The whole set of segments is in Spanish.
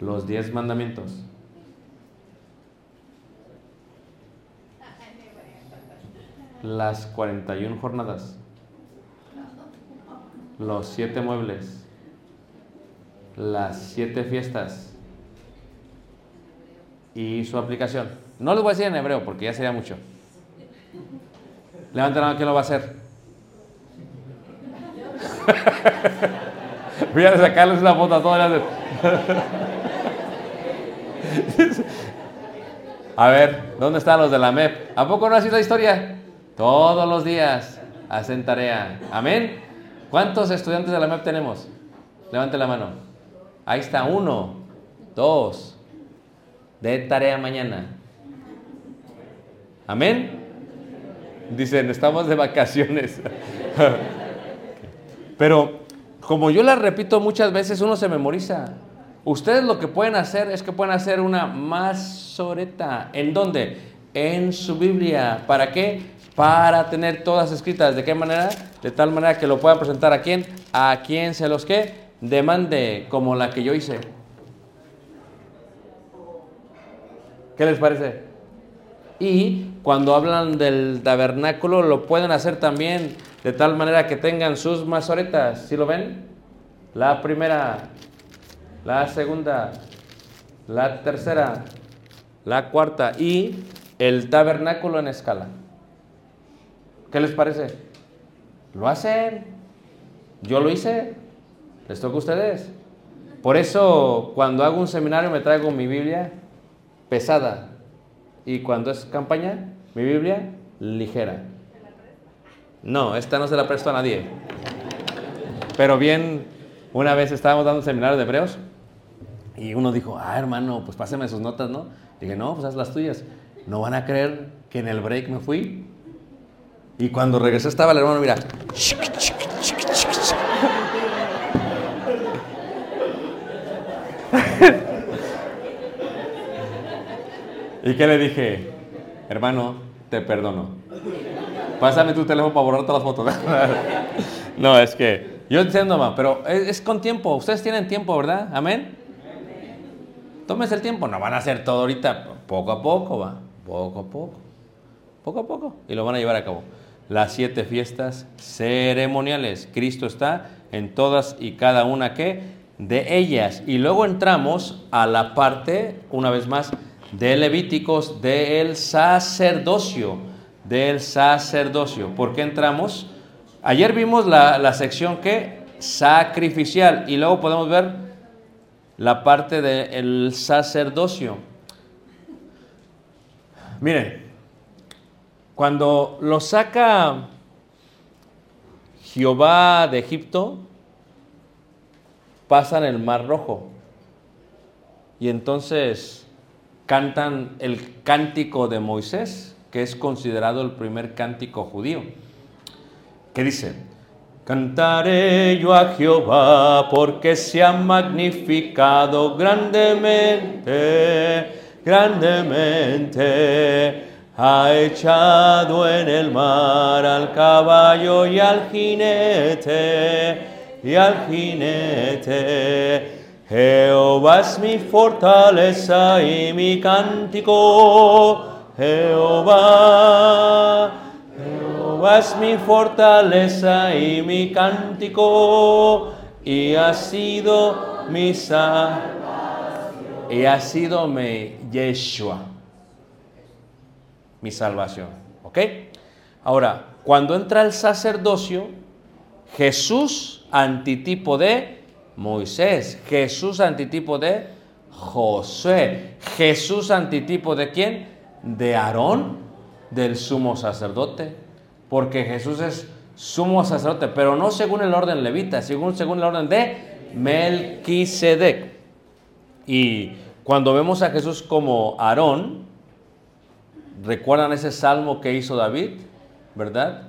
Los diez mandamientos. Las 41 jornadas. Los siete muebles. Las siete fiestas. Y su aplicación. No les voy a decir en hebreo porque ya sería mucho. Levanten la mano, ¿quién lo va a hacer? Voy a sacarles una foto a todas las... A ver, ¿dónde están los de la MEP? ¿A poco no ha sido la historia? Todos los días hacen tarea. Amén. ¿Cuántos estudiantes de la MEP tenemos? Levante la mano. Ahí está, uno, dos. De tarea mañana. Amén. Dicen, estamos de vacaciones. Pero como yo la repito muchas veces, uno se memoriza. Ustedes lo que pueden hacer es que pueden hacer una masoreta. ¿En dónde? En su Biblia. ¿Para qué? Para tener todas escritas. ¿De qué manera? De tal manera que lo puedan presentar a quién? A quien se los que demande, como la que yo hice. ¿Qué les parece? Y cuando hablan del tabernáculo, lo pueden hacer también de tal manera que tengan sus masoretas. ¿Sí lo ven? La primera, la segunda, la tercera, la cuarta y el tabernáculo en escala. ¿Qué les parece? ¿Lo hacen? Yo lo hice. ¿Les toca a ustedes? Por eso, cuando hago un seminario, me traigo mi Biblia pesada. Y cuando es campaña, mi Biblia ligera. No, esta no se la presto a nadie. Pero bien, Una vez estábamos dando un seminario de hebreos y uno dijo, ah, hermano, pues páseme sus notas, ¿no? Dije, no, pues haz las tuyas. No van a creer que en el break me fui. Y cuando regresé estaba el hermano, mira. ¿Y qué le dije? Hermano, te perdono. Pásame tu teléfono para borrar todas las fotos. no, es que yo entiendo, mamá, pero es, es, con tiempo. Ustedes tienen tiempo, ¿verdad? Amén. Tómense el tiempo. No van a hacer todo ahorita. Poco a poco, va. Poco a poco. Poco a poco. Y lo van a llevar a cabo. Las siete fiestas ceremoniales. Cristo está en todas y cada una que de ellas. Y luego entramos a la parte, una vez más, de Levíticos del sacerdocio, del sacerdocio. ¿Por qué entramos? Ayer vimos la, la sección que sacrificial y luego podemos ver la parte del sacerdocio. Miren, cuando lo saca Jehová de Egipto, pasan el Mar Rojo. Y entonces cantan el cántico de Moisés, que es considerado el primer cántico judío. ¿Qué dice? Cantaré yo a Jehová porque se ha magnificado grandemente, grandemente. Ha echado en el mar al caballo y al jinete, y al jinete. Jehová es mi fortaleza y mi cántico. Jehová, Es mi fortaleza y mi cántico. Y ha sido mi salvación. Y ha sido mi Yeshua. Mi salvación. ¿Ok? Ahora, cuando entra el sacerdocio, Jesús, antitipo de Moisés, Jesús antitipo de Josué, Jesús antitipo de quién? De Aarón, del sumo sacerdote, porque Jesús es sumo sacerdote, pero no según el orden levita, según, según el orden de Melquisedec. Y cuando vemos a Jesús como Aarón, ¿recuerdan ese salmo que hizo David? ¿Verdad?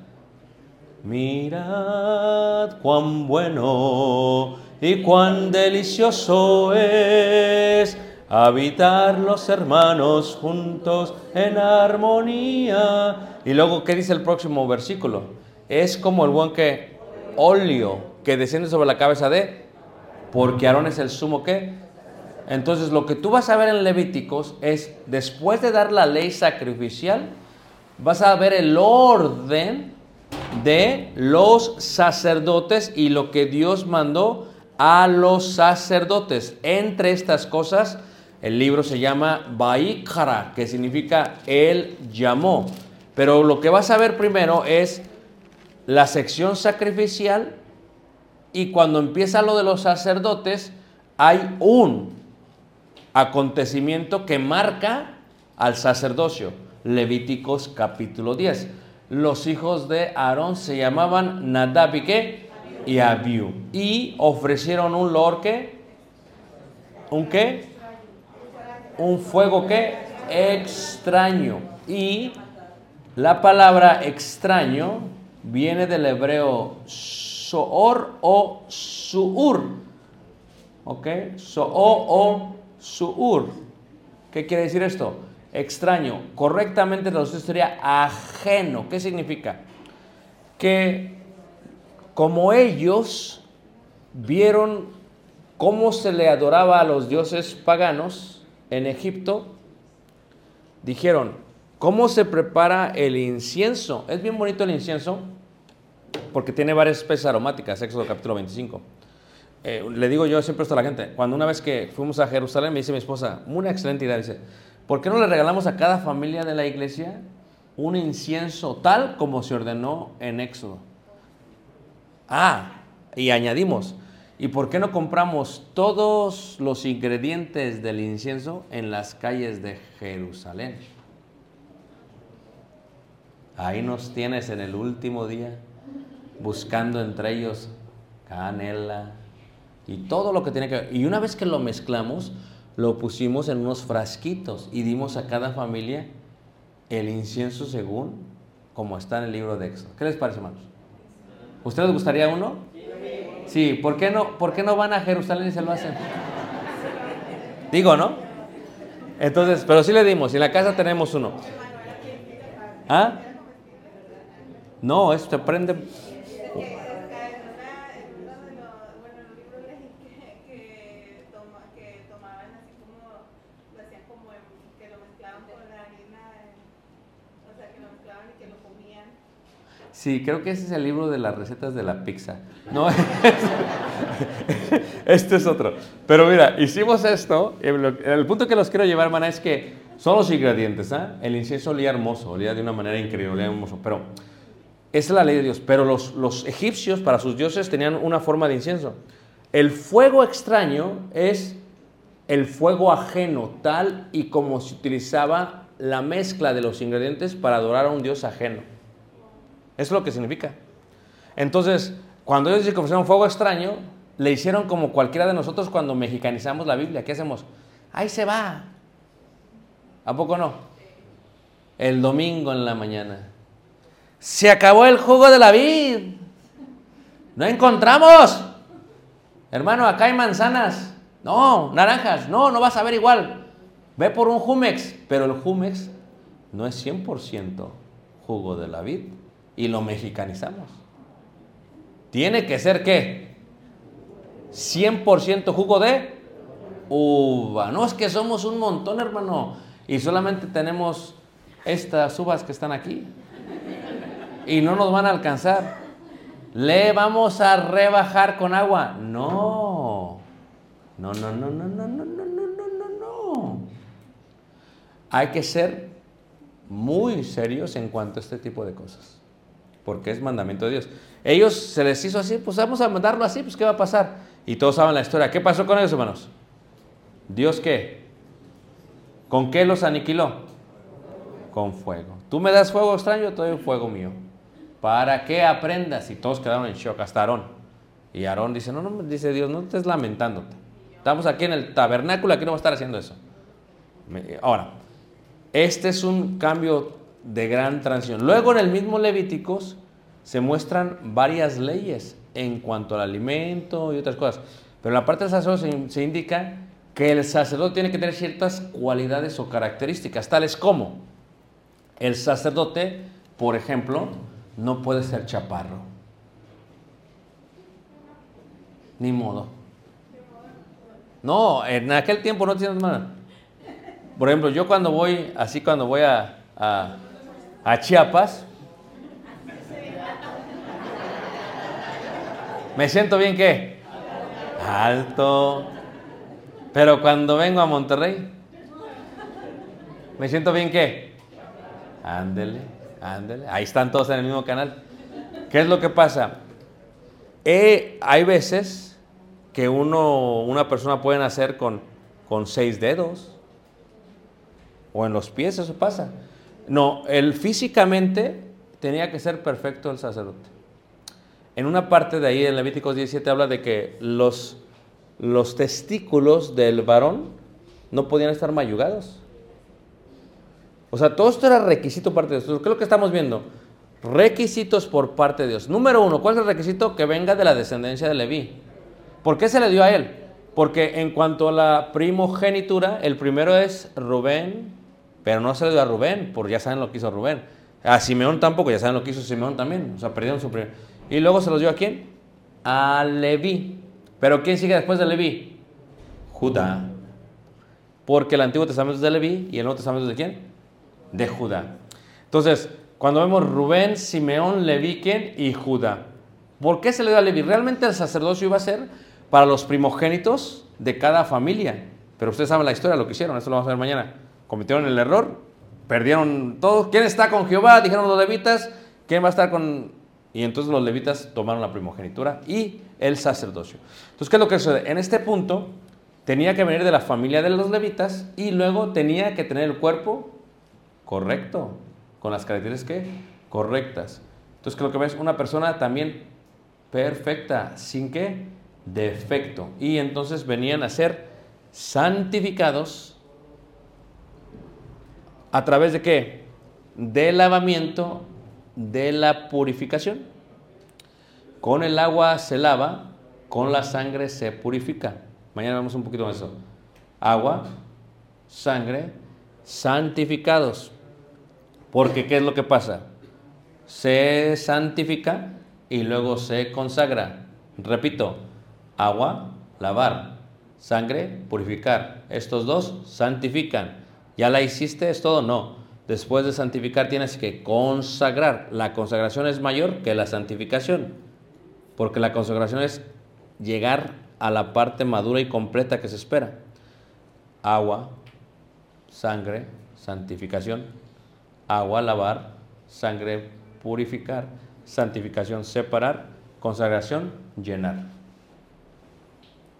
Mirad cuán bueno y cuán delicioso es habitar los hermanos juntos en armonía. Y luego, ¿qué dice el próximo versículo? Es como el buen que óleo que desciende sobre la cabeza de, porque Aarón es el sumo que. Entonces, lo que tú vas a ver en Levíticos es, después de dar la ley sacrificial, vas a ver el orden de los sacerdotes y lo que Dios mandó a los sacerdotes. Entre estas cosas, el libro se llama Baikara, que significa Él llamó. Pero lo que vas a ver primero es la sección sacrificial y cuando empieza lo de los sacerdotes, hay un acontecimiento que marca al sacerdocio. Levíticos capítulo 10. Los hijos de Aarón se llamaban Nadab y qué? y Abiú. Y ofrecieron un lor que, un qué, un fuego que extraño. Y la palabra extraño viene del hebreo soor o suur. ¿Ok? Soor o suur. ¿Qué quiere decir esto? Extraño. Correctamente traducido sería ajeno. ¿Qué significa? Que como ellos vieron cómo se le adoraba a los dioses paganos en Egipto, dijeron, ¿cómo se prepara el incienso? Es bien bonito el incienso porque tiene varias especies aromáticas, Éxodo capítulo 25. Eh, le digo yo siempre esto a la gente, cuando una vez que fuimos a Jerusalén me dice mi esposa, una excelente idea, dice, ¿por qué no le regalamos a cada familia de la iglesia un incienso tal como se ordenó en Éxodo? Ah, y añadimos, ¿y por qué no compramos todos los ingredientes del incienso en las calles de Jerusalén? Ahí nos tienes en el último día, buscando entre ellos canela, y todo lo que tiene que ver. Y una vez que lo mezclamos, lo pusimos en unos frasquitos y dimos a cada familia el incienso según como está en el libro de Éxodo. ¿Qué les parece, hermanos? ¿Ustedes gustaría uno? Sí, ¿por qué no, por qué no van a Jerusalén y se lo hacen? Digo, ¿no? Entonces, pero sí le dimos, y en la casa tenemos uno. ¿Ah? No, esto te prende. En uno de los, bueno, en los libros leí que, que, toma, que tomaban así como, lo hacían como en- que lo mezclaban con la harina, en- o sea, que lo mezclaban y que lo comían. Sí, creo que ese es el libro de las recetas de la pizza. No, este es otro. Pero mira, hicimos esto. lo- El punto que los quiero llevar, hermana, es que son los ingredientes. ¿ah? El incienso olía hermoso, olía de una manera increíble, olía hermoso. Pero es la ley de Dios. Pero los, los egipcios, para sus dioses, tenían una forma de incienso. El fuego extraño es el fuego ajeno, tal y como se utilizaba la mezcla de los ingredientes para adorar a un dios ajeno. Eso es lo que significa. Entonces, cuando ellos dicen que ofrecieron fuego extraño, le hicieron como cualquiera de nosotros cuando mexicanizamos la Biblia. ¿Qué hacemos? Ahí se va. ¿A poco no? El domingo en la mañana. Se acabó el jugo de la vid. No encontramos. Hermano, acá hay manzanas. No, naranjas. No, no vas a ver igual. Ve por un Jumex. Pero el Jumex no es 100% jugo de la vid. Y lo mexicanizamos. Tiene que ser qué? 100% jugo de uva. No es que somos un montón, hermano. Y solamente tenemos estas uvas que están aquí. Y no nos van a alcanzar. Le vamos a rebajar con agua. No. No, no, no, no, no, no, no, no, no, no, no. Hay que ser muy serios en cuanto a este tipo de cosas. Porque es mandamiento de Dios. Ellos se les hizo así, pues vamos a mandarlo así, pues ¿qué va a pasar? Y todos saben la historia. ¿Qué pasó con ellos, hermanos? ¿Dios qué? ¿Con qué los aniquiló? Con fuego. Tú me das fuego extraño, te doy fuego mío. Para que aprendas. Y todos quedaron en shock, hasta Aarón. Y Aarón dice, no, no, dice Dios, no estés lamentándote. Estamos aquí en el tabernáculo, aquí no vamos a estar haciendo eso. Ahora, este es un cambio de gran transición. Luego en el mismo Levíticos se muestran varias leyes en cuanto al alimento y otras cosas. Pero en la parte del sacerdote se, indica que el sacerdote tiene que tener ciertas cualidades o características, tales como el sacerdote, por ejemplo, no puede ser chaparro. Ni modo. No, en aquel tiempo no tienes nada. Por ejemplo, yo cuando voy, así cuando voy a, a Chiapas, me siento bien qué? Alto. Pero cuando vengo a Monterrey, me siento bien qué? Ándele, ándele. Ahí están todos en el mismo canal. ¿Qué es lo que pasa? Eh, hay veces que uno, una persona puede nacer con, con seis dedos. O en los pies, eso pasa. No, él físicamente tenía que ser perfecto el sacerdote. En una parte de ahí, en Levíticos 17, habla de que los, los testículos del varón no podían estar mayugados. O sea, todo esto era requisito parte de Dios. ¿Qué es lo que estamos viendo? Requisitos por parte de Dios. Número uno, ¿cuál es el requisito? Que venga de la descendencia de Leví. ¿Por qué se le dio a él? Porque en cuanto a la primogenitura, el primero es Rubén, pero no se le dio a Rubén, porque ya saben lo que hizo Rubén. A Simeón tampoco, ya saben lo que hizo Simeón también. O sea, perdieron su primer. Y luego se los dio a quién? A Leví. ¿Pero quién sigue después de Leví? Judá. Porque el Antiguo Testamento es de Leví y el Nuevo Testamento es de quién? De Judá. Entonces, cuando vemos Rubén, Simeón, Leví, ¿quién? Y Judá. ¿Por qué se le dio a Leví? Realmente el sacerdocio iba a ser para los primogénitos de cada familia. Pero ustedes saben la historia, lo que hicieron, eso lo vamos a ver mañana. Cometieron el error, perdieron todo. ¿Quién está con Jehová? Dijeron los levitas. ¿Quién va a estar con...? Y entonces los levitas tomaron la primogenitura y el sacerdocio. Entonces, ¿qué es lo que sucede? En este punto, tenía que venir de la familia de los levitas y luego tenía que tener el cuerpo correcto, con las características correctas. Entonces, ¿qué es lo que ves? Una persona también perfecta, sin qué? defecto. Y entonces venían a ser santificados a través de qué? Del lavamiento de la purificación. Con el agua se lava, con la sangre se purifica. Mañana vemos un poquito de eso. Agua, sangre, santificados. Porque ¿qué es lo que pasa? Se santifica y luego se consagra. Repito, agua, lavar, sangre, purificar. Estos dos santifican. ¿Ya la hiciste? ¿Es todo? No. Después de santificar tienes que consagrar. La consagración es mayor que la santificación. Porque la consagración es llegar a la parte madura y completa que se espera. Agua, sangre, santificación. Agua, lavar, sangre, purificar. Santificación, separar. Consagración, llenar.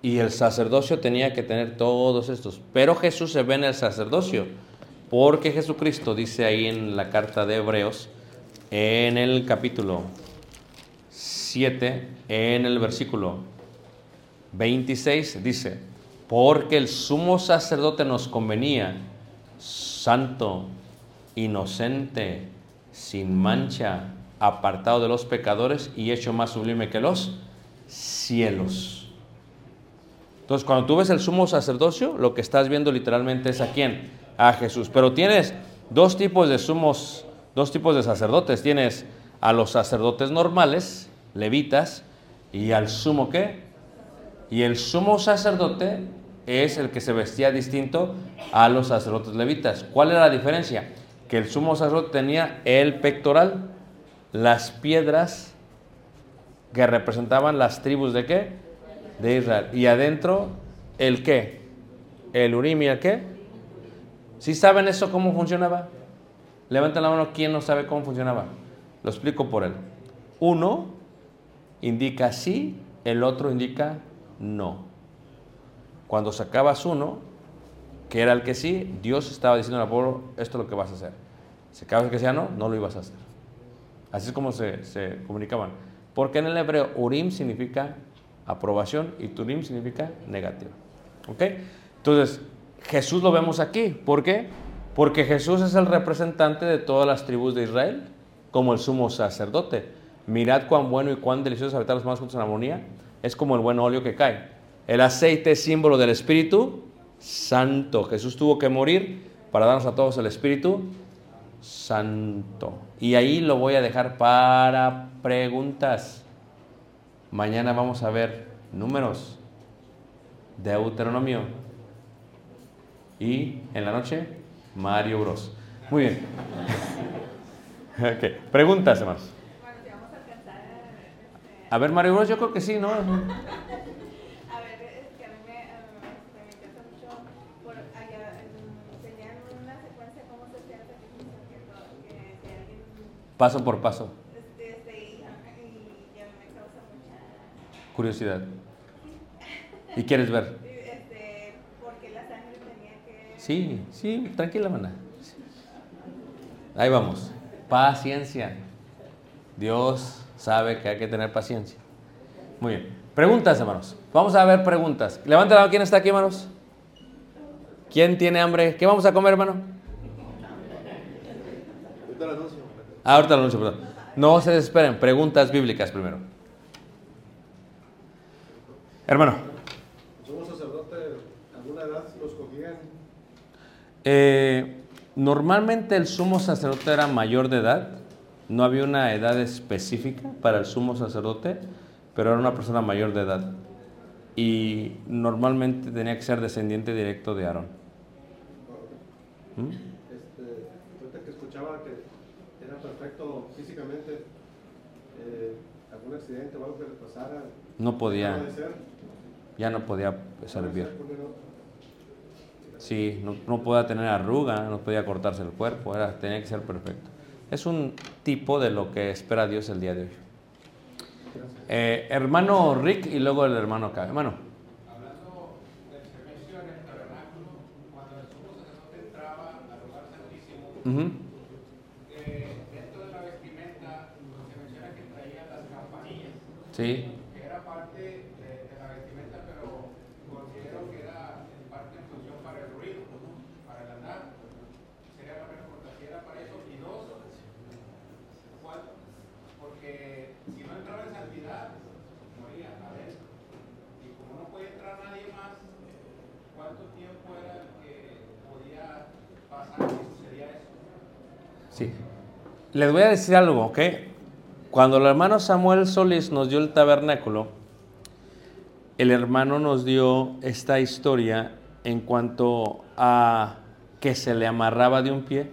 Y el sacerdocio tenía que tener todos estos. Pero Jesús se ve en el sacerdocio. Porque Jesucristo dice ahí en la carta de Hebreos, en el capítulo 7, en el versículo 26, dice, porque el sumo sacerdote nos convenía, santo, inocente, sin mancha, apartado de los pecadores y hecho más sublime que los cielos. Entonces, cuando tú ves el sumo sacerdocio, lo que estás viendo literalmente es a quién? A Jesús. Pero tienes dos tipos de sumos, dos tipos de sacerdotes. Tienes a los sacerdotes normales, levitas, y al sumo qué? Y el sumo sacerdote es el que se vestía distinto a los sacerdotes levitas. ¿Cuál era la diferencia? Que el sumo sacerdote tenía el pectoral, las piedras que representaban las tribus de qué? De Israel. Y adentro, ¿el qué? El urim y el qué? ¿Sí saben eso cómo funcionaba? Levanten la mano, ¿quién no sabe cómo funcionaba? Lo explico por él. Uno indica sí, el otro indica no. Cuando sacabas uno, que era el que sí, Dios estaba diciendo al pueblo, esto es lo que vas a hacer. Si sacabas el que sea no, no lo ibas a hacer. Así es como se, se comunicaban. Porque en el hebreo, Urim significa aprobación y Turim significa negativa. ¿Ok? Entonces, Jesús lo vemos aquí. ¿Por qué? Porque Jesús es el representante de todas las tribus de Israel, como el sumo sacerdote. Mirad cuán bueno y cuán delicioso es habitar los más juntos en armonía. Es como el buen óleo que cae. El aceite es símbolo del Espíritu Santo. Jesús tuvo que morir para darnos a todos el Espíritu Santo. Y ahí lo voy a dejar para preguntas. Mañana vamos a ver números, Deuteronomio y en la noche Mario Bros. Muy bien. Preguntas, hermanos. Bueno, si vamos a alcanzar. A ver, Mario Bros, yo creo que sí, ¿no? a ver, es Curiosidad. ¿Y quieres ver? Este, porque la sangre tenía que. Sí, sí, tranquila, mana. Ahí vamos. Paciencia. Dios sabe que hay que tener paciencia. Muy bien. Preguntas, hermanos. Vamos a ver preguntas. Levanta la mano. ¿Quién está aquí, hermanos? ¿Quién tiene hambre? ¿Qué vamos a comer, hermano? Ah, ahorita lo anuncio, perdón. No se desesperen. Preguntas bíblicas primero. Hermano. ¿Sumo sacerdote alguna edad lo escogían? Eh, normalmente el sumo sacerdote era mayor de edad, no había una edad específica para el sumo sacerdote, pero era una persona mayor de edad. Y normalmente tenía que ser descendiente directo de Aarón. ¿Mm? Este, ahorita que escuchaba que era perfecto físicamente, eh, algún accidente o algo que le pasara. No podía. Ya no podía ¿Dejaba de servir. Sí, no, no podía tener arruga, no podía cortarse el cuerpo, era, tenía que ser perfecto. Es un tipo de lo que espera Dios el día de hoy. Eh, hermano Rick y luego el hermano K. Hermano. Santísimo, Ujú. eh, dentro de la vestimenta se menciona que traía las campanillas, Sí, que era parte de, de la vestimenta Sí. Les voy a decir algo, ¿ok? Cuando el hermano Samuel Solís nos dio el tabernáculo, el hermano nos dio esta historia en cuanto a que se le amarraba de un pie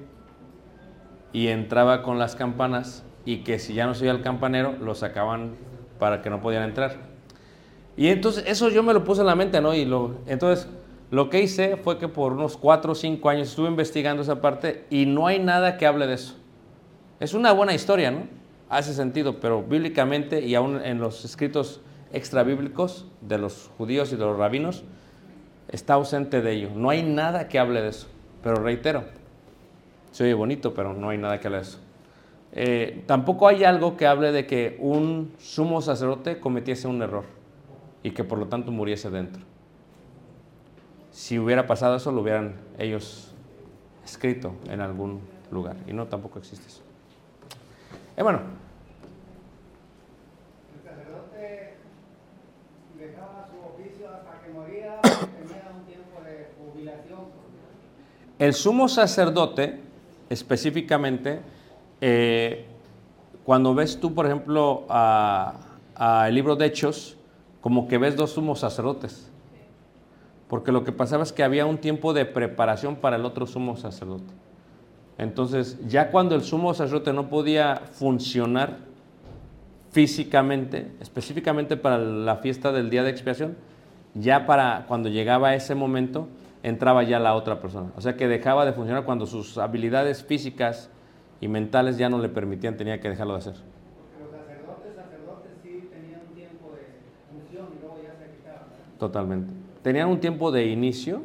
y entraba con las campanas y que si ya no se el campanero, lo sacaban para que no podían entrar. Y entonces eso yo me lo puse en la mente, ¿no? Y entonces lo que hice fue que por unos 4 o 5 años estuve investigando esa parte y no hay nada que hable de eso. Es una buena historia, ¿no? Hace sentido, pero bíblicamente y aún en los escritos extrabíblicos de los judíos y de los rabinos, está ausente de ello. No hay nada que hable de eso. Pero reitero, se oye bonito, pero no hay nada que hable de eso. Eh, tampoco hay algo que hable de que un sumo sacerdote cometiese un error y que por lo tanto muriese dentro. Si hubiera pasado eso, lo hubieran ellos escrito en algún lugar. Y no, tampoco existe eso. Eh, El sacerdote dejaba su oficio hasta que moría, tenía un tiempo de jubilación. el sumo sacerdote, específicamente, eh, cuando ves tú, por ejemplo, a- a el libro de Hechos, como que ves dos sumos sacerdotes. Porque lo que pasaba es que había un tiempo de preparación para el otro sumo sacerdote. Entonces, ya cuando el sumo sacerdote no podía funcionar físicamente, específicamente para la fiesta del día de expiación, ya para cuando llegaba ese momento, entraba ya la otra persona. O sea que dejaba de funcionar cuando sus habilidades físicas y mentales ya no le permitían, tenía que dejarlo de hacer. Porque los sacerdotes, sacerdotes sí tenían un tiempo de función y luego ya se quitaban. ¿verdad? Totalmente. Tenían un tiempo de inicio,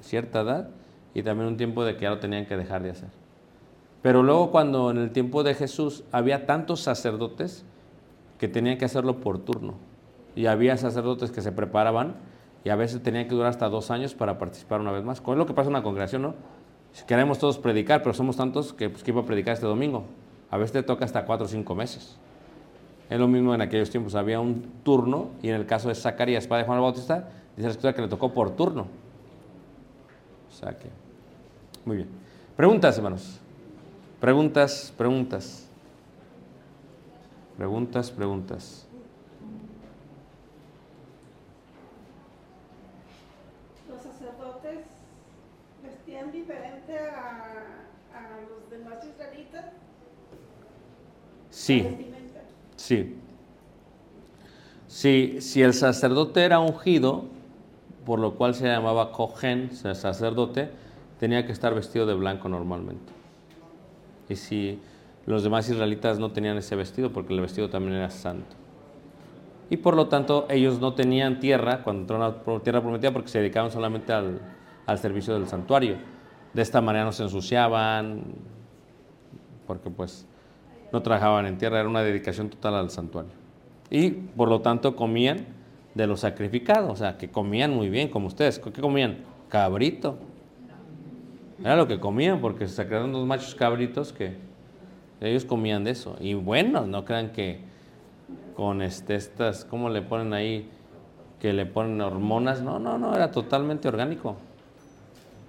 cierta edad, y también un tiempo de que ya lo tenían que dejar de hacer. Pero luego cuando en el tiempo de Jesús había tantos sacerdotes que tenían que hacerlo por turno. Y había sacerdotes que se preparaban y a veces tenían que durar hasta dos años para participar una vez más. Es lo que pasa en una congregación, ¿no? Queremos todos predicar, pero somos tantos que, pues, que iba a predicar este domingo. A veces te toca hasta cuatro o cinco meses. Es lo mismo en aquellos tiempos. Había un turno y en el caso de Zacarías, padre Juan el Bautista, dice la escritura que le tocó por turno. O sea que, muy bien. Preguntas, hermanos. Preguntas, preguntas. Preguntas, preguntas. Los sacerdotes vestían diferente a, a los demás israelitas. Sí. La vestimenta. Sí. Si, si el sacerdote era ungido, por lo cual se llamaba cohen, o sea, sacerdote, tenía que estar vestido de blanco normalmente. Y si los demás israelitas no tenían ese vestido, porque el vestido también era santo. Y por lo tanto, ellos no tenían tierra cuando entraron la tierra prometida porque se dedicaban solamente al, al servicio del santuario. De esta manera no se ensuciaban, porque pues no trabajaban en tierra, era una dedicación total al santuario. Y por lo tanto comían de lo sacrificado, o sea, que comían muy bien, como ustedes. ¿Qué comían? Cabrito. Era lo que comían, porque se sacaron unos machos cabritos que ellos comían de eso. Y bueno, no crean que con este, estas, ¿cómo le ponen ahí? Que le ponen hormonas. No, no, no, era totalmente orgánico.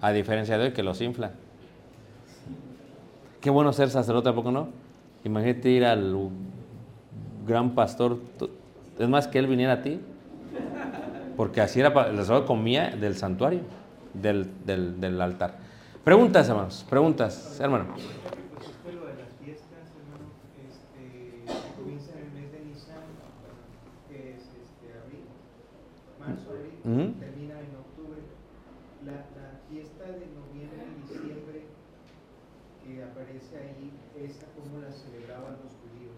A diferencia de hoy que los inflan. Qué bueno ser sacerdote, ¿a poco no? Imagínate ir al gran pastor, to- es más que él viniera a ti, porque así era, el sacerdote comía del santuario, del, del altar. Preguntas, hermanos, preguntas, hermano. Que Ujú. termina en octubre. La, la fiesta de noviembre y diciembre que aparece ahí, esa cómo la celebraban los judíos.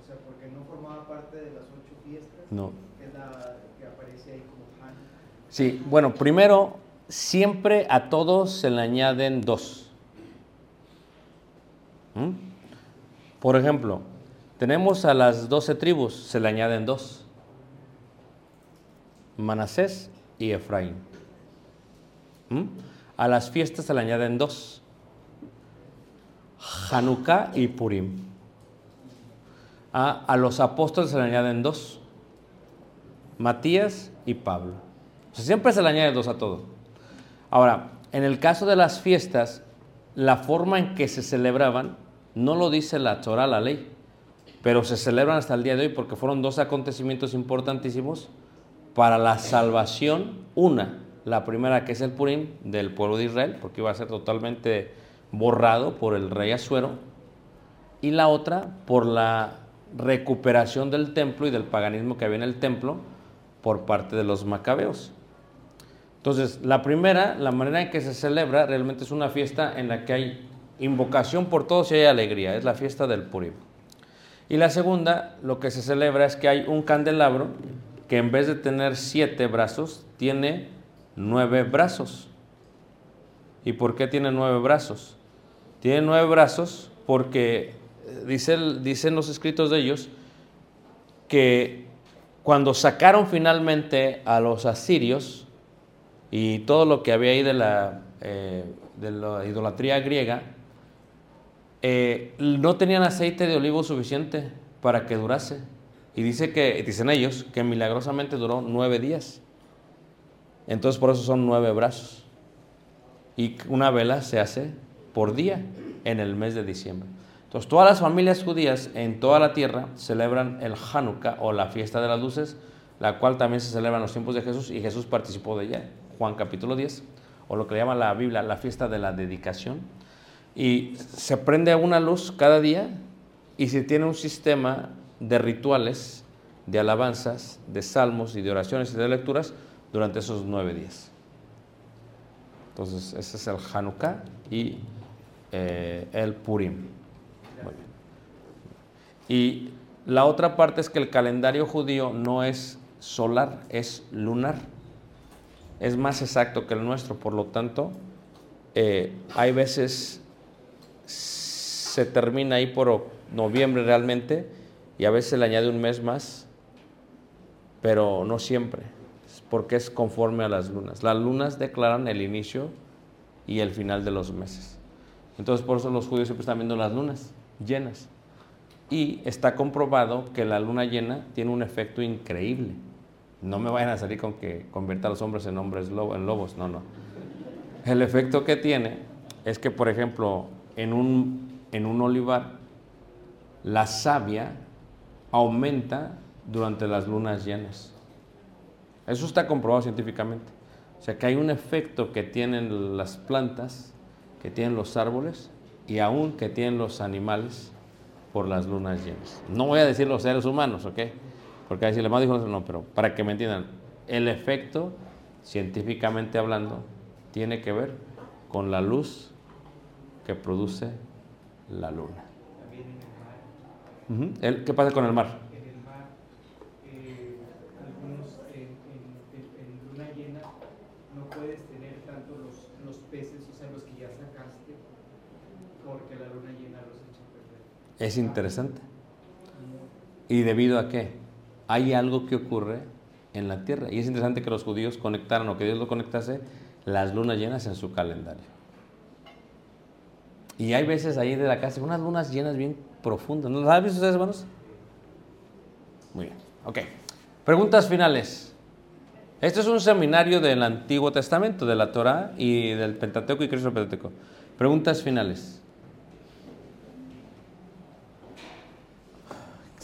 O sea, porque no formaba parte de las ocho fiestas, No. es la que aparece ahí como Hanukkah. Sí, bueno, primero, siempre a todos se le añaden dos. ¿Mm? Por ejemplo, tenemos a las doce tribus, se le añaden dos. Manasés y Efraín. ¿Mm? A las fiestas se le añaden dos. Hanukkah y Purim. A, a los apóstoles se le añaden dos. Matías y Pablo. O sea, siempre se le añade dos a todo. Ahora, en el caso de las fiestas, la forma en que se celebraban no lo dice la Torah, la ley, pero se celebran hasta el día de hoy porque fueron dos acontecimientos importantísimos para la salvación. Una, la primera que es el Purim del pueblo de Israel, porque iba a ser totalmente borrado por el rey Asuero, y la otra por la recuperación del templo y del paganismo que había en el templo por parte de los macabeos. Entonces, la primera, la manera en que se celebra, realmente es una fiesta en la que hay invocación por todos y hay alegría, es la fiesta del Purim. Y la segunda, lo que se celebra es que hay un candelabro que en vez de tener siete brazos, tiene nueve brazos. ¿Y por qué tiene nueve brazos? Tiene nueve brazos porque eh, dice, dicen los escritos de ellos que cuando sacaron finalmente a los asirios y todo lo que había ahí de la, eh, idolatría griega, eh, no tenían aceite de olivo suficiente para que durase. Y dice que, dicen ellos, que milagrosamente duró nueve días. Entonces por eso son nueve brazos. Y una vela se hace por día en el mes de diciembre. Entonces todas las familias judías en toda la tierra celebran el Hanukkah o la fiesta de las luces, la cual también se celebra en los tiempos de Jesús y Jesús participó de ella. Juan capítulo 10, o lo que le llama la Biblia la fiesta de la dedicación. Y se prende una luz cada día y se tiene un sistema de rituales, de alabanzas, de salmos y de oraciones y de lecturas durante esos nueve días. Entonces, ese es el Hanukkah y eh, el Purim. Muy bien. Y la otra parte es que el calendario judío no es solar, es lunar. Es más exacto que el nuestro, por lo tanto, eh, hay veces se termina ahí por noviembre realmente y a veces le añade un mes más, pero no siempre, porque es conforme a las lunas. Las lunas declaran el inicio y el final de los meses. Entonces por eso los judíos siempre están viendo las lunas llenas. Y está comprobado que la luna llena tiene un efecto increíble. No me vayan a salir con que convierta a los hombres en hombres en lobos, no, no. El efecto que tiene es que, por ejemplo, en un, en un olivar, la savia aumenta durante las lunas llenas. Eso está comprobado científicamente. O sea que hay un efecto que tienen las plantas, que tienen los árboles y aún que tienen los animales por las lunas llenas. No voy a decir los seres humanos, ¿ok? Porque a decir, más dijo, no, pero para que me entiendan, el efecto, científicamente hablando, tiene que ver con la luz que produce la luna. También en el mar. ¿Qué pasa con el mar? En el mar, eh, algunos en, en- en- en luna llena no puedes tener tanto los, los peces, o sea, los que ya sacaste, porque la luna llena los echa a perder. Es interesante. ¿Y debido a qué? Hay algo que ocurre en la Tierra. Y es interesante que los judíos conectaran o que Dios lo conectase las lunas llenas en su calendario. Y hay veces ahí de la casa unas lunas llenas bien profundas. ¿No las han visto ustedes, hermanos? Muy bien. Ok. Preguntas finales. Este es un seminario del Antiguo Testamento, de la Torah y del Pentateuco y Cristo Pentateuco. Preguntas finales.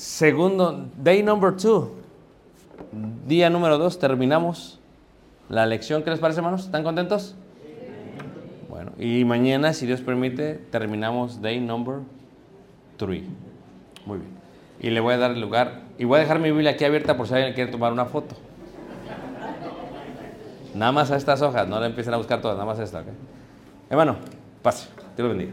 Segundo, day number two. Día número dos, terminamos la lección. ¿Qué les parece, hermanos? ¿Están contentos? Bueno, y mañana, si Dios permite, terminamos day number three. Muy bien. Y le voy a dar el lugar. Y voy a dejar mi Biblia aquí abierta por si alguien quiere tomar una foto. Nada más a estas hojas, no le empiecen a buscar todas, nada más esta, ¿ok? Hermano, pase. Dios bendiga.